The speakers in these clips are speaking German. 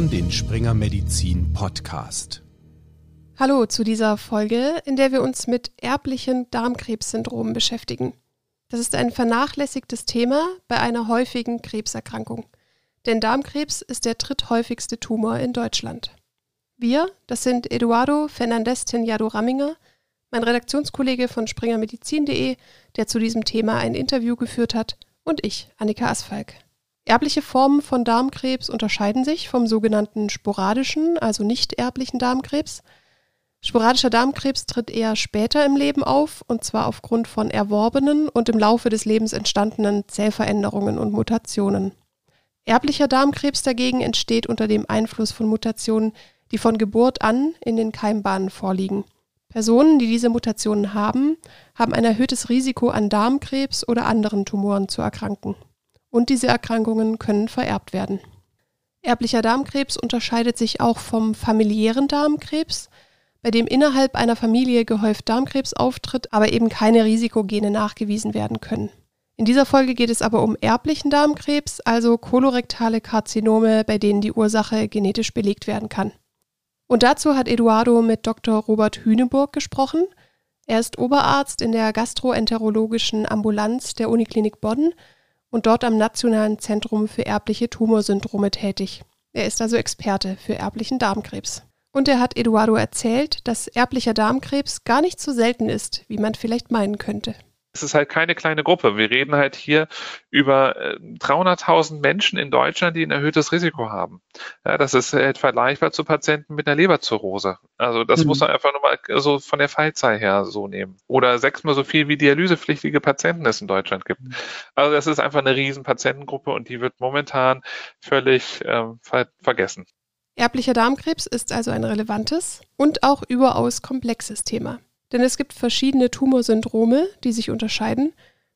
hören den Springer Medizin Podcast. Hallo zu dieser Folge, in der wir uns mit erblichen Darmkrebssyndromen beschäftigen. Das ist ein vernachlässigtes Thema bei einer häufigen Krebserkrankung. Denn Darmkrebs ist der dritthäufigste Tumor in Deutschland. Wir, das sind Eduardo Fernandez Tenjado Ramminger, mein Redaktionskollege von springermedizin.de, der zu diesem Thema ein Interview geführt hat, und ich, Annika Asfalk. Erbliche Formen von Darmkrebs unterscheiden sich vom sogenannten sporadischen, also nicht erblichen Darmkrebs. Sporadischer Darmkrebs tritt eher später im Leben auf, und zwar aufgrund von erworbenen und im Laufe des Lebens entstandenen Zellveränderungen und Mutationen. Erblicher Darmkrebs dagegen entsteht unter dem Einfluss von Mutationen, die von Geburt an in den Keimbahnen vorliegen. Personen, die diese Mutationen haben, haben ein erhöhtes Risiko an Darmkrebs oder anderen Tumoren zu erkranken und diese Erkrankungen können vererbt werden. Erblicher Darmkrebs unterscheidet sich auch vom familiären Darmkrebs, bei dem innerhalb einer Familie gehäuft Darmkrebs auftritt, aber eben keine Risikogene nachgewiesen werden können. In dieser Folge geht es aber um erblichen Darmkrebs, also kolorektale Karzinome, bei denen die Ursache genetisch belegt werden kann. Und dazu hat Eduardo mit Dr. Robert Hüneburg gesprochen. Er ist Oberarzt in der gastroenterologischen Ambulanz der Uniklinik Bonn und dort am Nationalen Zentrum für erbliche Tumorsyndrome tätig. Er ist also Experte für erblichen Darmkrebs. Und er hat Eduardo erzählt, dass erblicher Darmkrebs gar nicht so selten ist, wie man vielleicht meinen könnte es ist halt keine kleine Gruppe. Wir reden halt hier über 300.000 äh, Menschen in Deutschland, die ein erhöhtes Risiko haben. Ja, das ist halt vergleichbar zu Patienten mit einer Leberzirrhose. Also das mhm. muss man einfach nur mal so von der Fallzahl her so nehmen. Oder sechsmal so viel wie dialysepflichtige Patienten es in Deutschland gibt. Mhm. Also das ist einfach eine riesen Patientengruppe und die wird momentan völlig ähm, ver vergessen. Erblicher Darmkrebs ist also ein relevantes und auch überaus komplexes Thema. Denn es gibt verschiedene Tumorsyndrome, die sich unterscheiden.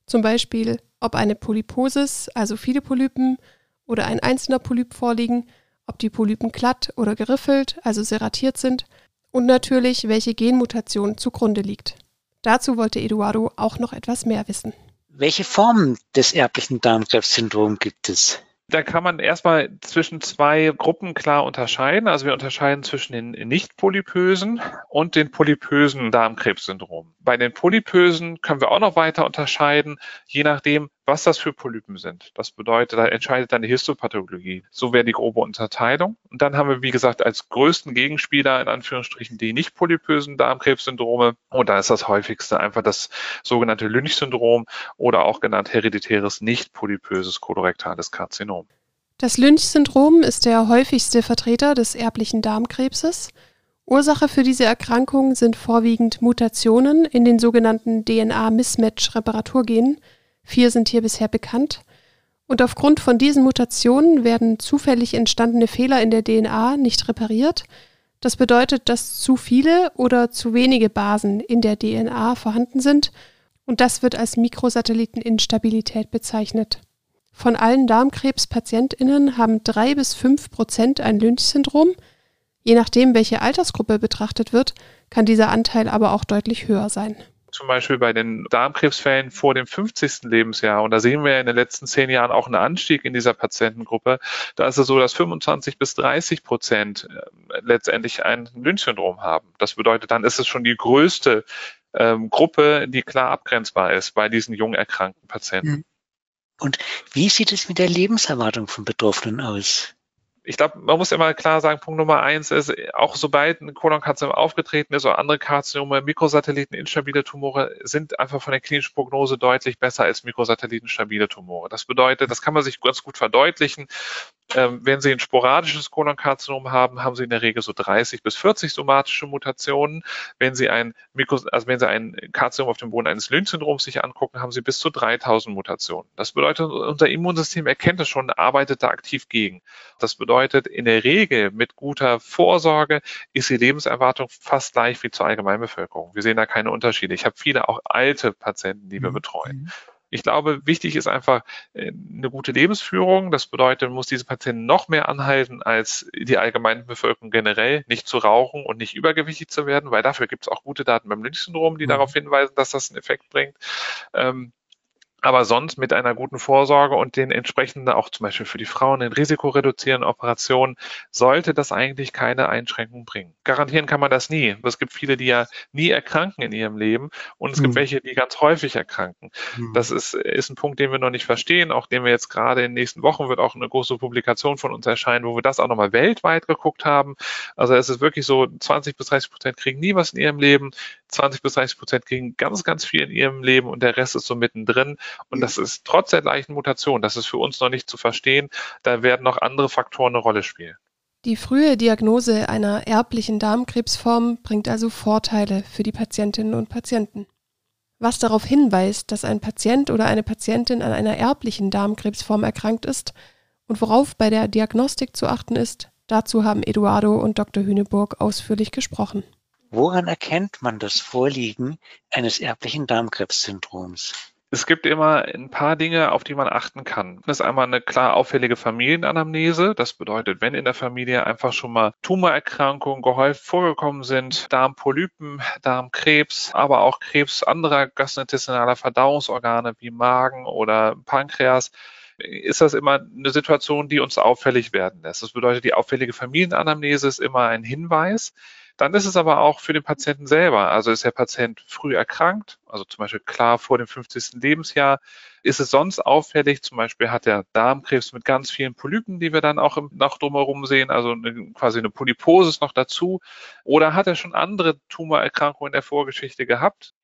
Zum Beispiel, ob eine Polyposis, also viele Polypen, oder ein einzelner Polyp vorliegen, ob die Polypen glatt oder geriffelt, also serratiert sind, und natürlich, welche Genmutation zugrunde liegt. Dazu wollte Eduardo auch noch etwas mehr wissen. Welche Formen des erblichen Darmkrebssyndroms gibt es? Da kann man erstmal zwischen zwei Gruppen klar unterscheiden. Also wir unterscheiden zwischen den nicht polypösen und den polypösen Darmkrebssyndrom. Bei den polypösen können wir auch noch weiter unterscheiden, je nachdem, was das für Polypen sind. Das bedeutet, da entscheidet dann die Histopathologie. So wäre die grobe Unterteilung. Und dann haben wir, wie gesagt, als größten Gegenspieler in Anführungsstrichen die nicht polypösen Darmkrebssyndrome. Und da ist das häufigste einfach das sogenannte Lynch-Syndrom oder auch genannt hereditäres nicht polypöses kolorektales Karzinom. Das Lynch-Syndrom ist der häufigste Vertreter des erblichen Darmkrebses. Ursache für diese Erkrankung sind vorwiegend Mutationen in den sogenannten DNA-Mismatch-Reparaturgenen, Vier sind hier bisher bekannt. Und aufgrund von diesen Mutationen werden zufällig entstandene Fehler in der DNA nicht repariert. Das bedeutet, dass zu viele oder zu wenige Basen in der DNA vorhanden sind und das wird als Mikrosatelliteninstabilität bezeichnet. Von allen Darmkrebspatientinnen haben drei bis fünf Prozent ein Lynch-Syndrom. Je nachdem, welche Altersgruppe betrachtet wird, kann dieser Anteil aber auch deutlich höher sein zum Beispiel bei den Darmkrebsfällen vor dem 50. Lebensjahr. Und da sehen wir in den letzten zehn Jahren auch einen Anstieg in dieser Patientengruppe. Da ist es so, dass 25 bis 30 Prozent äh, letztendlich ein Lynch-Syndrom haben. Das bedeutet, dann ist es schon die größte ähm, Gruppe, die klar abgrenzbar ist bei diesen jung erkrankten Patienten. Hm. Und wie sieht es mit der Lebenserwartung von Betroffenen aus? Ich glaube, man muss immer klar sagen, Punkt Nummer eins ist, auch sobald ein Kolonkarzinom aufgetreten ist oder andere Karzinome, Mikrosatelliten, instabile Tumore sind einfach von der klinischen Prognose deutlich besser als Mikrosatelliten, stabile Tumore. Das bedeutet, das kann man sich ganz gut verdeutlichen. Ähm, wenn Sie ein sporadisches Kolonkarzinom haben, haben Sie in der Regel so 30 bis 40 somatische Mutationen. Wenn Sie ein Mikros, also wenn Sie ein Karzinom auf dem Boden eines Lynch-Syndroms sich angucken, haben Sie bis zu 3000 Mutationen. Das bedeutet, unser Immunsystem erkennt es schon, arbeitet da aktiv gegen. Das bedeutet, in der Regel mit guter Vorsorge ist die Lebenserwartung fast gleich wie zur Allgemeinbevölkerung. Wir sehen da keine Unterschiede. Ich habe viele auch alte Patienten, die wir mhm. betreuen. Ich glaube, wichtig ist einfach äh, eine gute Lebensführung. Das bedeutet, man muss diese Patienten noch mehr anhalten als die allgemeine Bevölkerung generell, nicht zu rauchen und nicht übergewichtig zu werden, weil dafür gibt es auch gute Daten beim Lynch-Syndrom, die mhm. darauf hinweisen, dass das einen Effekt bringt. Ähm, Aber sonst mit einer guten Vorsorge und den entsprechenden auch zum Beispiel für die Frauen den risikoreduzierenden Operationen sollte das eigentlich keine Einschränkung bringen. Garantieren kann man das nie. Es gibt viele, die ja nie erkranken in ihrem Leben und es mhm. gibt welche, die ganz häufig erkranken. Mhm. Das ist, ist ein Punkt, den wir noch nicht verstehen, auch den wir jetzt gerade in den nächsten Wochen wird auch eine große Publikation von uns erscheinen, wo wir das auch nochmal weltweit geguckt haben. Also es ist wirklich so, 20 bis 30 Prozent kriegen nie was in ihrem Leben, 20 bis 30 Prozent kriegen ganz, ganz viel in ihrem Leben und der Rest ist so mittendrin. Und das ist trotz der gleichen Mutation, das ist für uns noch nicht zu verstehen. Da werden noch andere Faktoren eine Rolle spielen. Die frühe Diagnose einer erblichen Darmkrebsform bringt also Vorteile für die Patientinnen und Patienten. Was darauf hinweist, dass ein Patient oder eine Patientin an einer erblichen Darmkrebsform erkrankt ist und worauf bei der Diagnostik zu achten ist, dazu haben Eduardo und Dr. Hüneburg ausführlich gesprochen. Woran erkennt man das Vorliegen eines erblichen Darmkrebssyndroms? Es gibt immer ein paar Dinge, auf die man achten kann. Das ist einmal eine klar auffällige Familienanamnese. Das bedeutet, wenn in der Familie einfach schon mal Tumorerkrankungen gehäuft vorgekommen sind, Darmpolypen, Darmkrebs, aber auch Krebs anderer gastrointestinaler Verdauungsorgane wie Magen oder Pankreas, ist das immer eine Situation, die uns auffällig werden lässt. Das bedeutet, die auffällige Familienanamnese ist immer ein Hinweis. Dann ist es aber auch für den Patienten selber. Also ist der Patient früh erkrankt, also zum Beispiel klar vor dem 50. Lebensjahr. Ist es sonst auffällig? Zum Beispiel hat er Darmkrebs mit ganz vielen Polypen, die wir dann auch im, noch drumherum sehen, also eine, quasi eine Polyposis noch dazu. Oder hat er schon andere Tumorerkrankungen in der Vorgeschichte gehabt?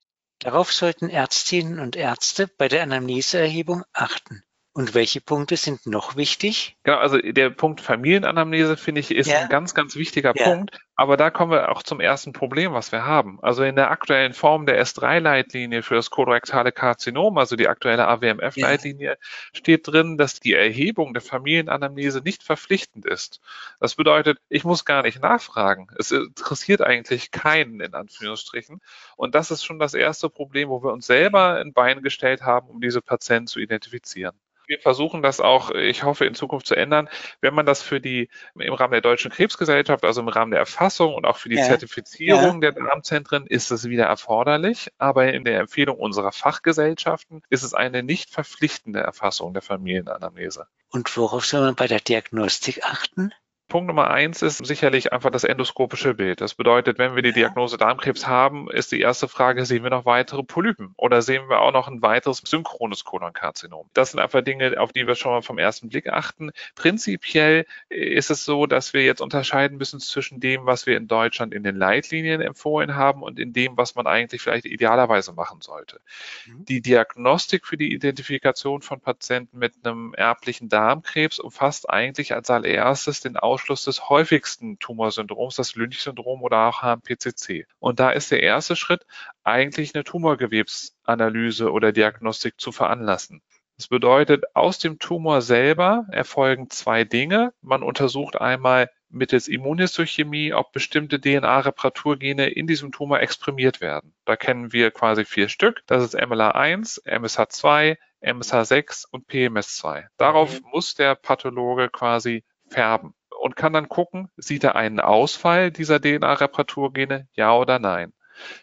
Darauf sollten Ärztinnen und Ärzte bei der Anamneseerhebung achten. Und welche Punkte sind noch wichtig? Genau, also der Punkt Familienanamnese, finde ich, ist ja. ein ganz, ganz wichtiger ja. Punkt. Aber da kommen wir auch zum ersten Problem, was wir haben. Also in der aktuellen Form der S3-Leitlinie für das kolorektale Karzinom, also die aktuelle AWMF-Leitlinie, ja. steht drin, dass die Erhebung der Familienanamnese nicht verpflichtend ist. Das bedeutet, ich muss gar nicht nachfragen. Es interessiert eigentlich keinen, in Anführungsstrichen. Und das ist schon das erste Problem, wo wir uns selber ein Bein gestellt haben, um diese Patienten zu identifizieren wir versuchen das auch, ich hoffe, in Zukunft zu ändern, wenn man das für die im Rahmen der Deutschen Krebsgesellschaft, also im Rahmen der Erfassung und auch für die ja. Zertifizierung ja. der Darmzentren ist es wieder erforderlich. Aber in der Empfehlung unserer Fachgesellschaften ist es eine nicht verpflichtende Erfassung der Familienanamnese. Und worauf soll man bei der Diagnostik achten? Punkt Nummer eins ist sicherlich einfach das endoskopische Bild. Das bedeutet, wenn wir die Diagnose Darmkrebs haben, ist die erste Frage, sehen wir noch weitere Polypen oder sehen wir auch noch ein weiteres synchrones Kolonkarzinom? Das sind einfach Dinge, auf die wir schon mal vom ersten Blick achten. Prinzipiell ist es so, dass wir jetzt unterscheiden müssen zwischen dem, was wir in Deutschland in den Leitlinien empfohlen haben und in dem, was man eigentlich vielleicht idealerweise machen sollte. Mhm. Die Diagnostik für die Identifikation von Patienten mit einem erblichen Darmkrebs umfasst eigentlich als allererstes den Aus Ausschluss des häufigsten Tumorsyndroms, das Lynch-Syndrom oder auch HMPCC. Und da ist der erste Schritt, eigentlich eine Tumorgewebsanalyse oder Diagnostik zu veranlassen. Das bedeutet, aus dem Tumor selber erfolgen zwei Dinge. Man untersucht einmal mittels Immunhistochemie, ob bestimmte DNA-Reparaturgene in diesem Tumor exprimiert werden. Da kennen wir quasi vier Stück. Das ist MLA1, MSH2, MSH6 und PMS2. Darauf mhm. muss der Pathologe quasi färben und kann dann gucken, sieht er einen Ausfall dieser DNA-Reparaturgene, ja oder nein.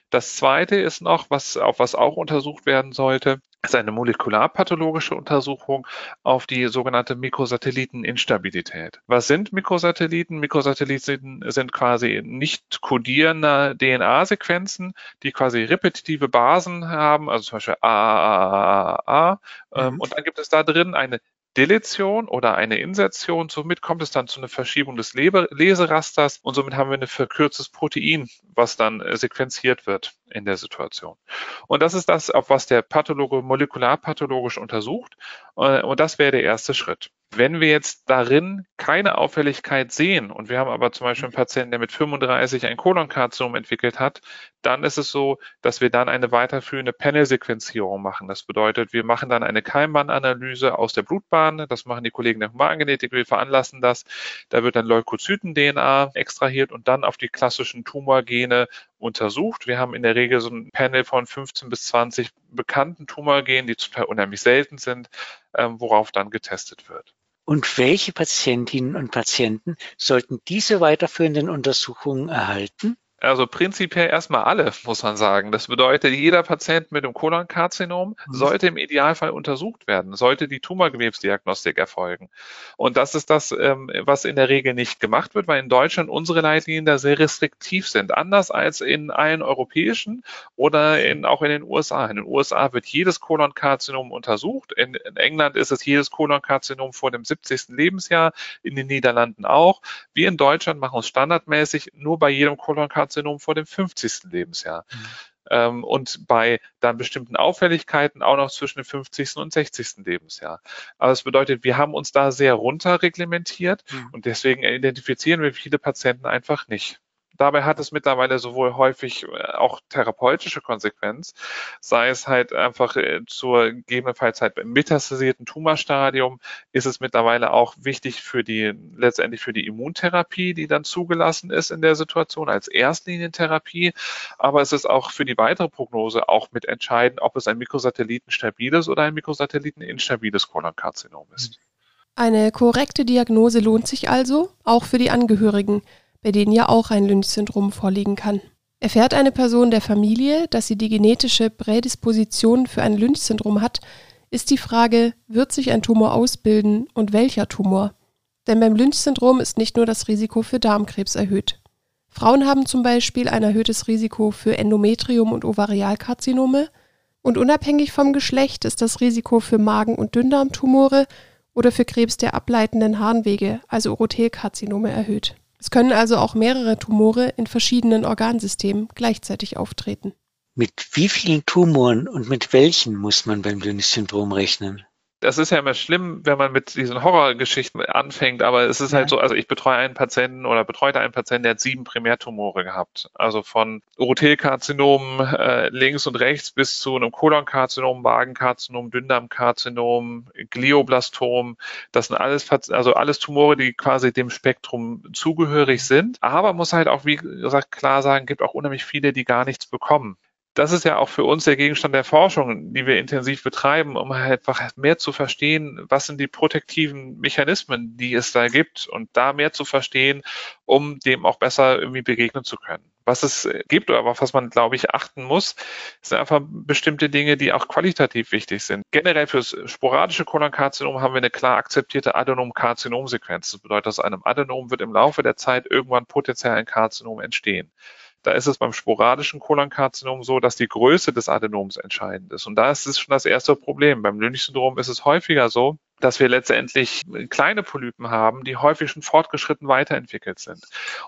Das zweite ist noch, was, auf was auch untersucht werden sollte, ist eine molekularpathologische Untersuchung auf die sogenannte Mikrosatelliteninstabilität. Was sind Mikrosatelliten? Mikrosatelliten sind quasi nicht kodierende DNA-Sequenzen, die quasi repetitive Basen haben, also zum Beispiel AAAA. Ähm, mhm. Und dann gibt es da drin eine Deletion oder eine Insertion. Somit kommt es dann zu einer Verschiebung des Leserasters und somit haben wir ein verkürztes Protein, was dann äh, sequenziert wird in der Situation. Und das ist das, auf was der Pathologe molekularpathologisch untersucht. Äh, und das wäre der erste Schritt. Wenn wir jetzt darin keine Auffälligkeit sehen und wir haben aber zum Beispiel einen Patienten, der mit 35 ein Kolonkarzinom entwickelt hat, dann ist es so, dass wir dann eine weiterführende Panel-Sequenzierung machen. Das bedeutet, wir machen dann eine Keimbahnanalyse aus der Blutbahn. Das machen die Kollegen der Humangenetik. Wir veranlassen das. Da wird dann Leukozyten-DNA extrahiert und dann auf die klassischen Tumorgene untersucht. Wir haben in der Regel so ein Panel von 15 bis 20 bekannten Tumorgenen, die zum Teil unheimlich selten sind, ähm, worauf dann getestet wird. Und welche Patientinnen und Patienten sollten diese weiterführenden Untersuchungen erhalten? Also prinzipiell erstmal alle, muss man sagen. Das bedeutet, jeder Patient mit einem Kolonkarzinom mhm. sollte im Idealfall untersucht werden, sollte die Tumorgewebsdiagnostik erfolgen. Und das ist das, ähm, was in der Regel nicht gemacht wird, weil in Deutschland unsere Leitlinien da sehr restriktiv sind. Anders als in allen europäischen oder in, auch in den USA. In den USA wird jedes Kolonkarzinom untersucht. In, in England ist es jedes Kolonkarzinom vor dem 70. Lebensjahr, in den Niederlanden auch. Wir in Deutschland machen es standardmäßig nur bei jedem Kolonkarzinom Karzinom vor dem 50. Lebensjahr. Mhm. Ähm, und bei dann bestimmten Auffälligkeiten auch noch zwischen dem 50. und 60. Lebensjahr. Aber das bedeutet, wir haben uns da sehr runter reglementiert mhm. und deswegen identifizieren wir viele Patienten einfach nicht. Dabei hat es mittlerweile sowohl häufig äh, auch therapeutische Konsequenz, sei es halt einfach äh, zur gegebenenfalls halt metastasierten Tumorstadium ist es mittlerweile auch wichtig für die, letztendlich für die Immuntherapie, die dann zugelassen ist in der Situation als Erstlinientherapie. Aber es ist auch für die weitere Prognose auch mit entscheidend, ob es ein mikrosatellitenstabiles oder ein mikrosatelliteninstabiles Kolonkarzinom ist. Eine korrekte Diagnose lohnt sich also, auch für die Angehörigen bei denen ja auch ein Lynch-Syndrom vorliegen kann. Erfährt eine Person der Familie, dass sie die genetische Prädisposition für ein Lynch-Syndrom hat, ist die Frage, wird sich ein Tumor ausbilden und welcher Tumor? Denn beim Lynch-Syndrom ist nicht nur das Risiko für Darmkrebs erhöht. Frauen haben zum Beispiel ein erhöhtes Risiko für Endometrium und Ovarialkarzinome und unabhängig vom Geschlecht ist das Risiko für Magen- und Dünndarmtumore oder für Krebs der ableitenden Harnwege, also Urothelkarzinome, erhöht. Es können also auch mehrere Tumore in verschiedenen Organsystemen gleichzeitig auftreten. Mit wie vielen Tumoren und mit welchen muss man beim Lynch-Syndrom rechnen? Das ist ja immer schlimm, wenn man mit diesen Horrorgeschichten anfängt, aber es ist halt ja. halt so, also ich betreue einen Patienten oder betreute einen Patienten, der hat sieben Primärtumore gehabt. Also von Urothelkarzinom äh, links und rechts bis zu einem Kolonkarzinom, Magenkarzinom, Dünndarmkarzinom, Glioblastom. Das sind alles, also alles Tumore, die quasi dem Spektrum zugehörig sind. Aber muss halt auch, wie gesagt, klar sagen, gibt auch unheimlich viele, die gar nichts bekommen das ist ja auch für uns der Gegenstand der Forschung, die wir intensiv betreiben, um halt einfach mehr zu verstehen, was sind die protektiven Mechanismen, die es da gibt und da mehr zu verstehen, um dem auch besser irgendwie begegnen zu können. Was es gibt oder was man, glaube ich, achten muss, sind einfach bestimmte Dinge, die auch qualitativ wichtig sind. Generell fürs sporadische Kolonkarzinom haben wir eine klar akzeptierte Adenom-Karzinom-Sequenz. Das bedeutet, aus einem Adenom wird im Laufe der Zeit irgendwann potenziell ein Karzinom entstehen. Da ist es beim sporadischen Kolonkarzinom so, dass die Größe des Adenoms entscheidend ist. Und da ist es schon das erste Problem. Beim Lynch-Syndrom ist es häufiger so, dass wir letztendlich kleine Polypen haben, die häufig schon fortgeschritten weiterentwickelt sind.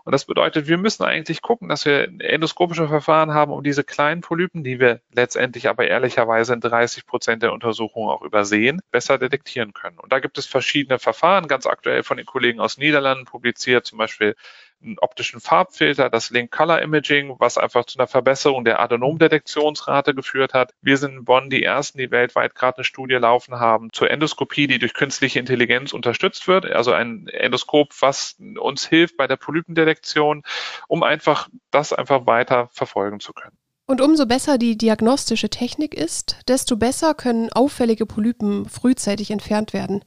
Und das bedeutet, wir müssen eigentlich gucken, dass wir endoskopische Verfahren haben, um diese kleinen Polypen, die wir letztendlich aber ehrlicherweise in 30 Prozent der Untersuchungen auch übersehen, besser detektieren können. Und da gibt es verschiedene Verfahren, ganz aktuell von den Kollegen aus Niederlanden publiziert, zum Beispiel einen optischen Farbfilter, das Link Color Imaging, was einfach zu einer Verbesserung der Adenomdetektionsrate geführt hat. Wir sind in Bonn die ersten, die weltweit gerade eine Studie laufen haben zur Endoskopie, die durch künstliche Intelligenz unterstützt wird. Also ein Endoskop, was uns hilft bei der Polypendetektion, um einfach das einfach weiter verfolgen zu können. Und umso besser die diagnostische Technik ist, desto besser können auffällige Polypen frühzeitig entfernt werden.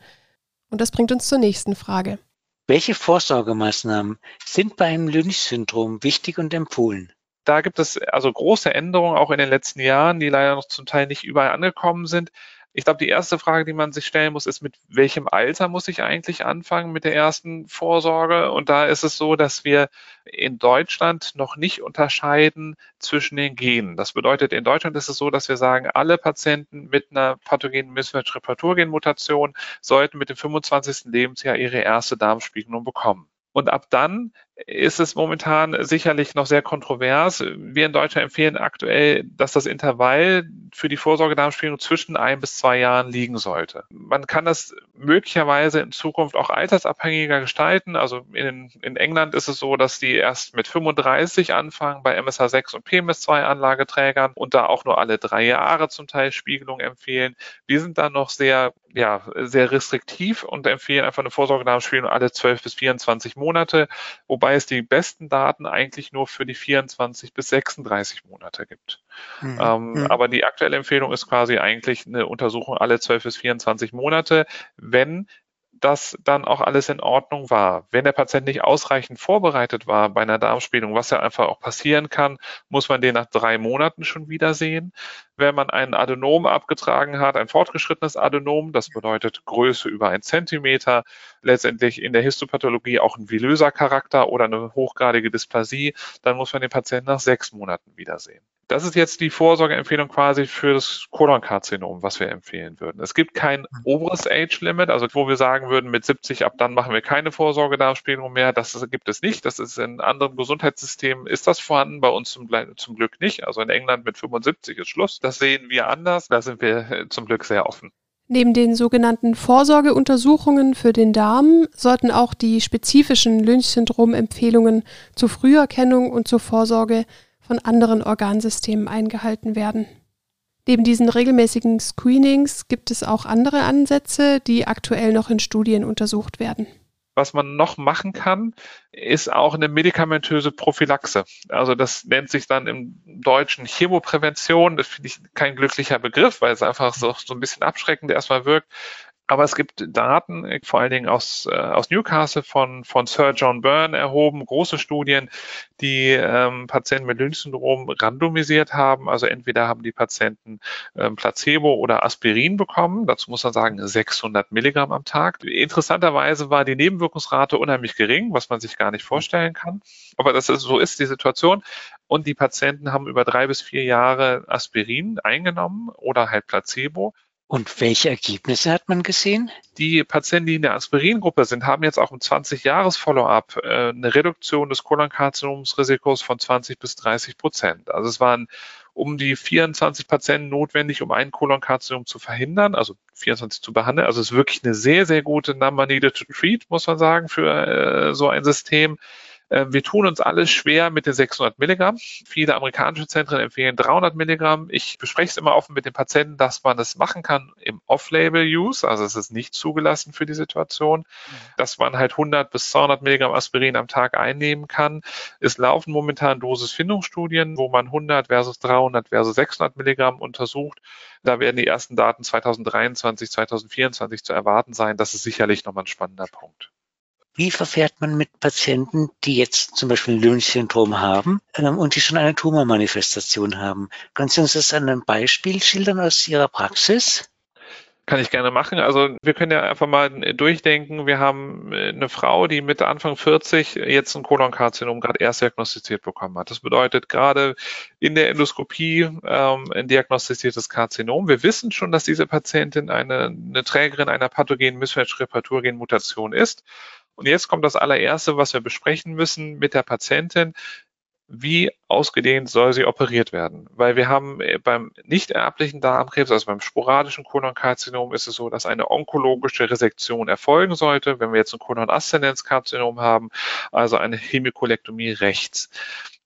Und das bringt uns zur nächsten Frage. Welche Vorsorgemaßnahmen sind bei einem Lynch-Syndrom wichtig und empfohlen? Da gibt es also große Änderungen auch in den letzten Jahren, die leider noch zum Teil nicht überall angekommen sind. Ich glaube, die erste Frage, die man sich stellen muss, ist, mit welchem Alter muss ich eigentlich anfangen mit der ersten Vorsorge? Und da ist es so, dass wir in Deutschland noch nicht unterscheiden zwischen den Genen. Das bedeutet, in Deutschland ist es so, dass wir sagen, alle Patienten mit einer pathogenen Mismatch-Reparaturgenmutation sollten mit dem 25. Lebensjahr ihre erste Darmspiegelung bekommen. Und ab dann ist es momentan sicherlich noch sehr kontrovers. Wir in Deutschland empfehlen aktuell, dass das Intervall für die Vorsorgedarmspiegelung zwischen ein bis zwei Jahren liegen sollte. Man kann das möglicherweise in Zukunft auch altersabhängiger gestalten. Also in, in England ist es so, dass die erst mit 35 anfangen bei MSH6 und PMS2 Anlageträgern und da auch nur alle drei Jahre zum Teil Spiegelung empfehlen. Wir sind da noch sehr ja, sehr restriktiv und empfehlen einfach eine Vorsorgedarmspiegelung alle 12 bis 24 Monate, wobei es die besten Daten eigentlich nur für die 24 bis 36 Monate gibt. Mhm. Ähm, mhm. Aber die aktuelle Empfehlung ist quasi eigentlich eine Untersuchung alle 12 bis 24 Monate, wenn dass dann auch alles in Ordnung war. Wenn der Patient nicht ausreichend vorbereitet war bei einer Darmspiegelung, was ja einfach auch passieren kann, muss man den nach drei Monaten schon wiedersehen. Wenn man ein Adenom abgetragen hat, ein fortgeschrittenes Adenom, das bedeutet Größe über ein Zentimeter, letztendlich in der Histopathologie auch ein vilöser Charakter oder eine hochgradige Dysplasie, dann muss man den Patienten nach sechs Monaten wiedersehen. Das ist jetzt die Vorsorgeempfehlung quasi für das Kolonkarzinom, was wir empfehlen würden. Es gibt kein mhm. oberes Age-Limit, also wo wir sagen würden, mit 70 ab dann machen wir keine Vorsorgedarmspiegelung mehr. Das gibt es nicht. Das ist in anderen Gesundheitssystemen ist das vorhanden, bei uns zum, zum Glück nicht. Also in England mit 75 ist Schluss. Das sehen wir anders. Da sind wir äh, zum Glück sehr offen. Neben den sogenannten Vorsorgeuntersuchungen für den Darm sollten auch die spezifischen Lynch-Syndrom-Empfehlungen zur Früherkennung und zur Vorsorge von anderen Organsystemen eingehalten werden. Neben diesen regelmäßigen Screenings gibt es auch andere Ansätze, die aktuell noch in Studien untersucht werden. Was man noch machen kann, ist auch eine medikamentöse Prophylaxe. Also das nennt sich dann im Deutschen Chemoprävention. Das finde ich kein glücklicher Begriff, weil es einfach so, so ein bisschen abschreckend erstmal wirkt. Aber es gibt Daten, äh, vor allen Dingen aus, äh, aus Newcastle von, von Sir John Byrne erhoben, große Studien, die ähm, Patienten mit Lynch-Syndrom randomisiert haben. Also entweder haben die Patienten ähm, Placebo oder Aspirin bekommen. Dazu muss man sagen 600 Milligramm am Tag. Interessanterweise war die Nebenwirkungsrate unheimlich gering, was man sich gar nicht vorstellen kann. Aber das ist, so ist die Situation. Und die Patienten haben über drei bis vier Jahre Aspirin eingenommen oder halt Placebo und welche Ergebnisse hat man gesehen? Die Patienten, die in der Aspiringruppe sind, haben jetzt auch im 20-Jahres-Follow-up äh, eine Reduktion des Kolonkarzinomsrisikos von 20 bis 30 Prozent. Also es waren um die 24 Patienten notwendig, um ein Kolonkarzinom zu verhindern, also 24 zu behandeln. Also es ist wirklich eine sehr, sehr gute Number needed to treat, muss man sagen, für äh, so ein System. Ähm, wir tun uns alles schwer mit den 600 Milligramm. Viele amerikanische Zentren empfehlen 300 Milligramm. Ich bespreche es immer offen mit den Patienten, dass man es machen kann im Off-Label-Use, also es ist nicht zugelassen für die Situation, dass man halt 100 bis 200 Milligramm Aspirin am Tag einnehmen kann. Es laufen momentan Dosisfindungsstudien, wo man 100 versus 300 versus 600 Milligramm untersucht. Da werden die ersten Daten 2023, 2024 zu erwarten sein. Das ist sicherlich nochmal ein spannender Punkt. Wie verfährt man mit Patienten, die jetzt zum Beispiel Lynch-Syndrom haben ähm, und die schon eine Tumormanifestation haben? Können Sie uns das an einem Beispiel schildern aus Ihrer Praxis? Kann ich gerne machen. Also wir können ja einfach mal durchdenken. Wir haben äh, eine Frau, die Mitte Anfang 40 jetzt ein Kolonkarzinom gerade erst diagnostiziert bekommen hat. Das bedeutet gerade in der Endoskopie ähm, ein diagnostiziertes Karzinom. Wir wissen schon, dass diese Patientin eine, eine Trägerin einer pathogenen Mismatch-Reparaturgen-Mutation ist. Und jetzt kommt das allererste, was wir besprechen müssen mit der Patientin. Wie ausgedehnt soll sie operiert werden? Weil wir haben äh, beim nicht erblichen Darmkrebs, also beim sporadischen Kolonkarzinom, ist es so, dass eine onkologische Resektion erfolgen sollte. Wenn wir jetzt ein Kolonaszendenzkarzinom haben, also eine Hemikolektomie rechts.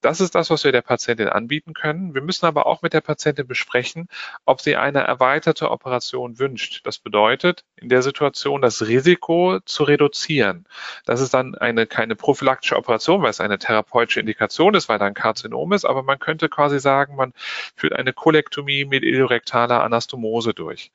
Das ist das, was wir der Patientin anbieten können. Wir müssen aber auch mit der Patientin besprechen, ob sie eine erweiterte Operation wünscht. Das bedeutet, in der Situation das Risiko zu reduzieren. Das ist dann eine keine prophylaktische Operation, weil es eine therapeutische Indikation ist, weil da ein Karzinom ist, aber man könnte quasi sagen, man führt eine Kolektomie mit iliorektaler Anastomose durch.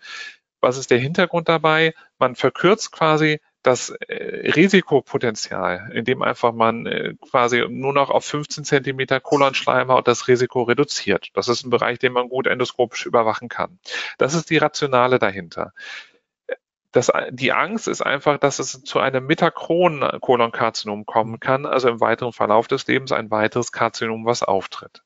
Was ist der Hintergrund dabei? Man verkürzt quasi das äh, Risikopotenzial, indem einfach man äh, quasi nur noch auf 15 Zentimeter Kolonschleimhaut das Risiko reduziert. Das ist ein Bereich, den man gut endoskopisch überwachen kann. Das ist die Rationale dahinter. Das, die Angst ist einfach, dass es zu einem metachronen Kolonkarzinom kommen kann, also im weiteren Verlauf des Lebens ein weiteres Karzinom, was auftritt.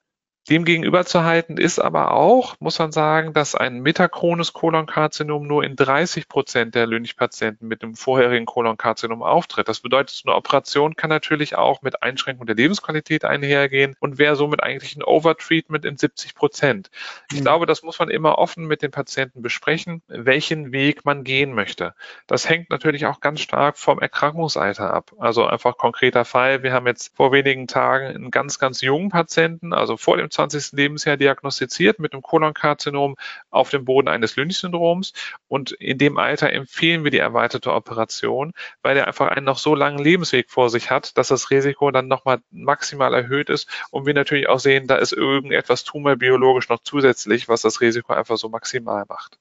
Dem gegenüberzuhalten ist aber auch, muss man sagen, dass ein metachrones Kolonkarzinom nur in 30 Prozent der Lynch-Patienten mit dem vorherigen Kolonkarzinom auftritt. Das bedeutet, eine Operation kann natürlich auch mit Einschränkung der Lebensqualität einhergehen und wäre somit eigentlich ein Overtreatment in 70 Prozent. Ich mhm. glaube, das muss man immer offen mit den Patienten besprechen, welchen Weg man gehen möchte. Das hängt natürlich auch ganz stark vom Erkrankungsalter ab. Also einfach konkreter Fall. Wir haben jetzt vor wenigen Tagen einen ganz, ganz jungen Patienten, also vor dem 20. Lebensjahr diagnostiziert mit einem Kolonkarzinom auf dem Boden eines Lynch-Syndroms. Und in dem Alter empfehlen wir die erweiterte Operation, weil er einfach einen noch so langen Lebensweg vor sich hat, dass das Risiko dann nochmal maximal erhöht ist. Und wir natürlich auch sehen, da ist irgendetwas tumorbiologisch noch zusätzlich, was das Risiko einfach so maximal macht.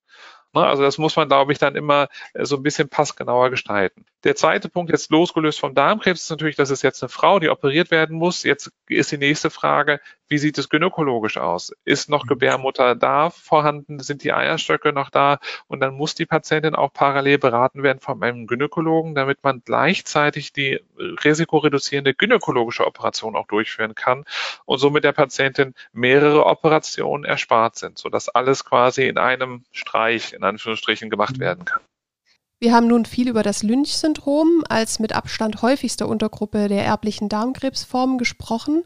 Also das muss man, glaube ich, dann immer äh, so ein bisschen passgenauer gestalten. Der zweite Punkt, jetzt losgelöst vom Darmkrebs, ist natürlich, dass es jetzt eine Frau, die operiert werden muss. Jetzt ist die nächste Frage, wie sieht es gynäkologisch aus? Ist noch mhm. Gebärmutter da vorhanden? Sind die Eierstöcke noch da? Und dann muss die Patientin auch parallel beraten werden von einem Gynäkologen, damit man gleichzeitig die risikoreduzierende gynäkologische Operation auch durchführen kann und somit der Patientin mehrere Operationen erspart sind, sodass alles quasi in einem Streich, in Anführungsstrichen, gemacht mhm. werden kann. Wir haben nun viel über das Lynch-Syndrom als mit Abstand häufigste Untergruppe der erblichen Darmkrebsformen gesprochen.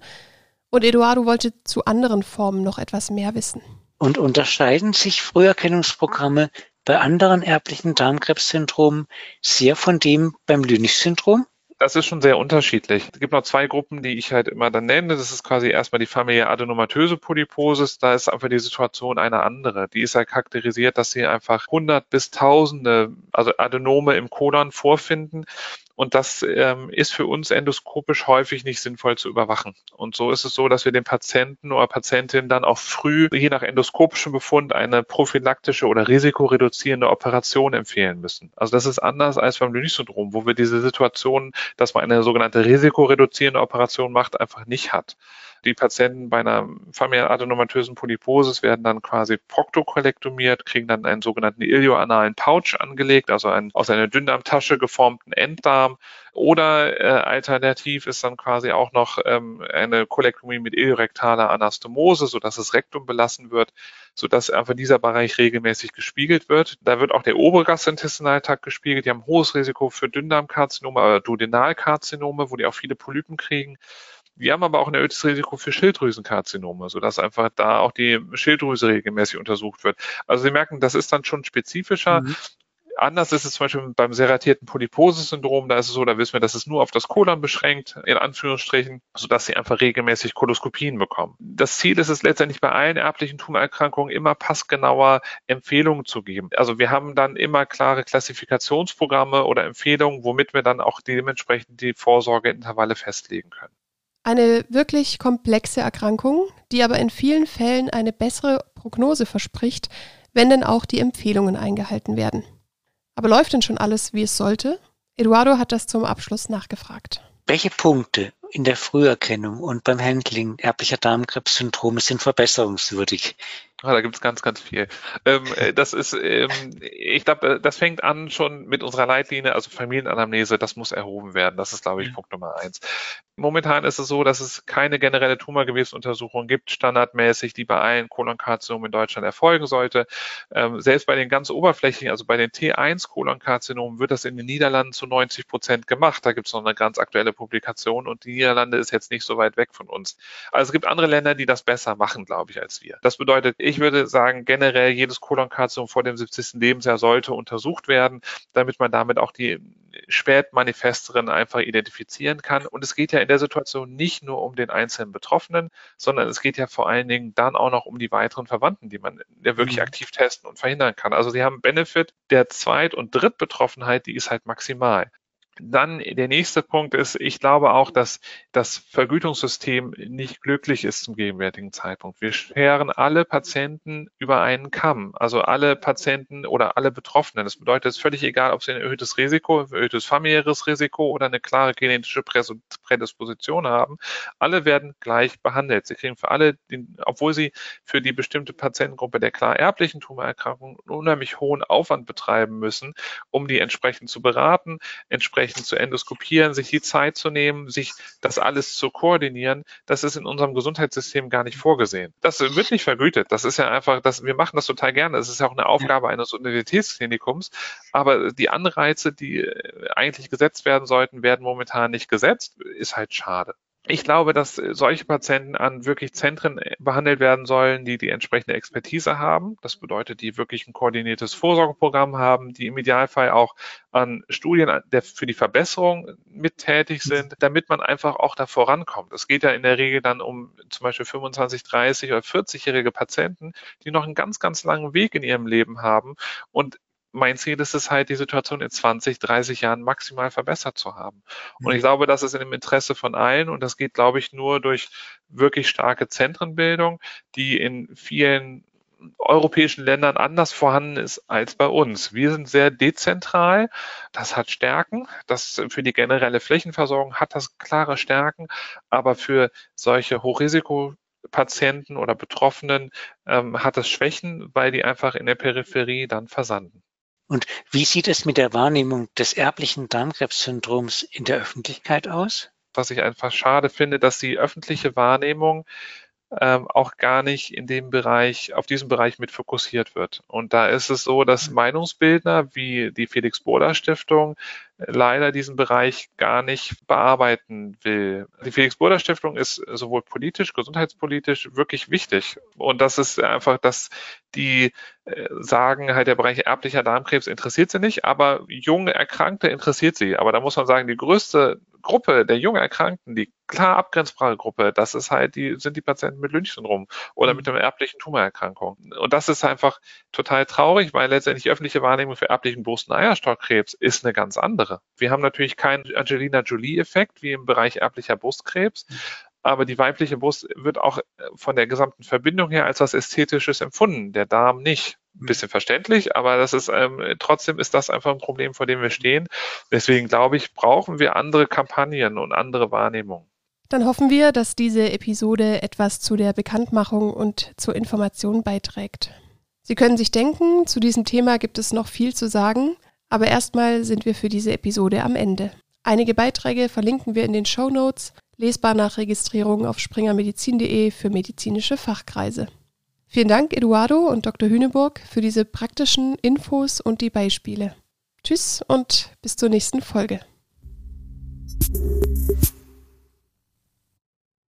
Und Eduardo wollte zu anderen Formen noch etwas mehr wissen. Und unterscheiden sich Früherkennungsprogramme bei anderen erblichen Darmkrebssyndromen sehr von dem beim Lynch-Syndrom? Das ist schon sehr unterschiedlich. Es gibt noch zwei Gruppen, die ich halt immer dann nenne. Das ist quasi erstmal die Familie adenomatöse Polyposis. Da ist einfach die Situation eine andere. Die ist ja charakterisiert, dass sie einfach hundert bis tausende, also Adenome im Kolon vorfinden. Und das ähm, ist für uns endoskopisch häufig nicht sinnvoll zu überwachen. Und so ist es so, dass wir den Patienten oder Patientin dann auch früh, je nach endoskopischem Befund, eine prophylaktische oder risikoreduzierende Operation empfehlen müssen. Also das ist anders als beim Lynch-Syndrom, wo wir diese Situation, dass man eine sogenannte risikoreduzierende Operation macht, einfach nicht hat. Die Patienten bei einer familiären adenomatösen Polyposis werden dann quasi proktokolektomiert, kriegen dann einen sogenannten ilioanalen Pouch angelegt, also einen aus einer Dünndarmtasche geformten Enddarm. Oder äh, alternativ ist dann quasi auch noch ähm, eine Kolektomie mit iliorektaler Anastomose, sodass das Rektum belassen wird, sodass einfach dieser Bereich regelmäßig gespiegelt wird. Da wird auch der obere Gastrointestinaltrakt gespiegelt. Die haben hohes Risiko für Dünndarmkarzinome, oder Duodenalkarzinome, wo die auch viele Polypen kriegen. Wir haben aber auch ein erhöhtes Risiko für Schilddrüsenkarzinome, sodass einfach da auch die Schilddrüse regelmäßig untersucht wird. Also Sie merken, das ist dann schon spezifischer. Mhm. Anders ist es zum Beispiel beim seratierten Polyposis-Syndrom. Da ist es so, da wissen wir, dass es nur auf das Kolon beschränkt, in Anführungsstrichen, sodass sie einfach regelmäßig Koloskopien bekommen. Das Ziel ist es letztendlich bei allen erblichen Tumorerkrankungen immer passgenauer Empfehlungen zu geben. Also wir haben dann immer klare Klassifikationsprogramme oder Empfehlungen, womit wir dann auch dementsprechend die Vorsorgeintervalle festlegen können. Eine wirklich komplexe Erkrankung, die aber in vielen Fällen eine bessere Prognose verspricht, wenn denn auch die Empfehlungen eingehalten werden. Aber läuft denn schon alles, wie es sollte? Eduardo hat das zum Abschluss nachgefragt. Welche Punkte in der Früherkennung und beim Handling erblicher Darmkrebssyndrome sind verbesserungswürdig? Oh, da gibt's ganz, ganz viel. Ähm, äh, das ist, ähm, ich glaube, äh, das fängt an schon mit unserer Leitlinie, also Familienanamnese, das muss erhoben werden. Das ist, glaube ich, mhm. Punkt Nummer eins. Momentan ist es so, dass es keine generelle Tumorgewebsuntersuchung gibt, standardmäßig, die bei allen Kolonkarzinomen in Deutschland erfolgen sollte. Ähm, selbst bei den ganz oberflächlichen, also bei den T1-Kolonkarzinomen, wird das in den Niederlanden zu 90 Prozent gemacht. Da gibt es noch eine ganz aktuelle Publikation und die Niederlande ist jetzt nicht so weit weg von uns. Also es gibt andere Länder, die das besser machen, glaube ich, als wir. Das bedeutet, ich würde sagen, generell jedes Kolonkarzinom vor dem 70. Lebensjahr sollte untersucht werden, damit man damit auch die Spätmanifesterin einfach identifizieren kann. Und es geht ja in der Situation nicht nur um den einzelnen Betroffenen, sondern es geht ja vor allen Dingen dann auch noch um die weiteren Verwandten, die man ja wirklich mhm. aktiv testen und verhindern kann. Also sie haben Benefit der Zweit- und Drittbetroffenheit, die ist halt maximal. Dann der nächste Punkt ist, ich glaube auch, dass das Vergütungssystem nicht glücklich ist zum gegenwärtigen Zeitpunkt. Wir scheren alle Patienten über einen Kamm, also alle Patienten oder alle Betroffenen. Das bedeutet, es ist völlig egal, ob sie ein erhöhtes Risiko, ein erhöhtes familiäres Risiko oder eine klare genetische Prädisposition haben. Alle werden gleich behandelt. Sie kriegen für alle, den, obwohl sie für die bestimmte Patientengruppe der klar erblichen Tumorerkrankung unheimlich hohen Aufwand betreiben müssen, um die entsprechend zu beraten, entsprechend entsprechend zu endoskopieren, sich die Zeit zu nehmen, sich das alles zu koordinieren, das ist in unserem Gesundheitssystem gar nicht vorgesehen. Das wird nicht vergütet. Das ist ja einfach, das, wir machen das total gerne. Das ist ja auch eine Aufgabe eines Universitätsklinikums. Aber die Anreize, die äh, eigentlich gesetzt werden sollten, werden momentan nicht gesetzt. Ist halt schade. Ich glaube, dass solche Patienten an wirklich Zentren äh, behandelt werden sollen, die die entsprechende Expertise haben. Das bedeutet, die wirklich ein koordiniertes Vorsorgeprogramm haben, die im Idealfall auch an Studien für die Verbesserung mit tätig sind, damit man einfach auch da vorankommt. Es geht ja in der Regel dann um zum Beispiel 25, 30 oder 40-jährige Patienten, die noch einen ganz, ganz langen Weg in ihrem Leben haben und mein Ziel ist es halt, die Situation in 20, 30 Jahren maximal verbessert zu haben. Und ich mhm. glaube, das ist in dem Interesse von allen und das geht, glaube ich, nur durch wirklich starke Zentrenbildung, die in vielen europäischen Ländern anders vorhanden ist als bei uns. Wir sind sehr dezentral. Das hat Stärken. Das für die generelle Flächenversorgung hat das klare Stärken. Aber für solche Hochrisikopatienten oder Betroffenen ähm, hat das Schwächen, weil die einfach in der Peripherie dann versanden. Und wie sieht es mit der Wahrnehmung des erblichen Darmkrebssyndroms in der Öffentlichkeit aus? Was ich einfach schade finde, dass die öffentliche Wahrnehmung ähm, auch gar nicht in dem Bereich, auf diesem Bereich mit fokussiert wird. Und da ist es so, dass mhm. Meinungsbildner wie die Felix Bohler Stiftung leider diesen Bereich gar nicht bearbeiten will. Die Felix-Burda-Stiftung ist sowohl politisch, gesundheitspolitisch wirklich wichtig. Und das ist einfach, dass die äh, sagen, halt der Bereich erblicher Darmkrebs interessiert sie nicht, aber junge Erkrankte interessiert sie. Aber da muss man sagen, die größte Gruppe der jungen Erkrankten, die klar abgrenzbare Gruppe, das ist halt die, sind die Patienten mit Lynch-Syndrom oder mhm. mit einer erblichen Tumorerkrankung. Und das ist einfach total traurig, weil letztendlich die öffentliche Wahrnehmung für erblichen Brust- und Eierstockkrebs ist eine ganz andere andere. Wir haben natürlich keinen Angelina Jolie-Effekt wie im Bereich erblicher Brustkrebs, aber die weibliche Brust wird auch von der gesamten Verbindung her als was Ästhetisches empfunden, der Darm nicht. Ein bisschen verständlich, aber das ist ähm, trotzdem ist das einfach ein Problem, vor dem wir stehen. Deswegen glaube ich, brauchen wir andere Kampagnen und andere Wahrnehmungen. Dann hoffen wir, dass diese Episode etwas zu der Bekanntmachung und zur Information beiträgt. Sie können sich denken, zu diesem Thema gibt es noch viel zu sagen. Aber erstmal sind wir für diese Episode am Ende. Einige Beiträge verlinken wir in den Show Notes, lesbar nach Registrierung auf springermedizin.de für medizinische Fachkreise. Vielen Dank, Eduardo und Dr. Hüneburg, für diese praktischen Infos und die Beispiele. Tschüss und bis zur nächsten Folge.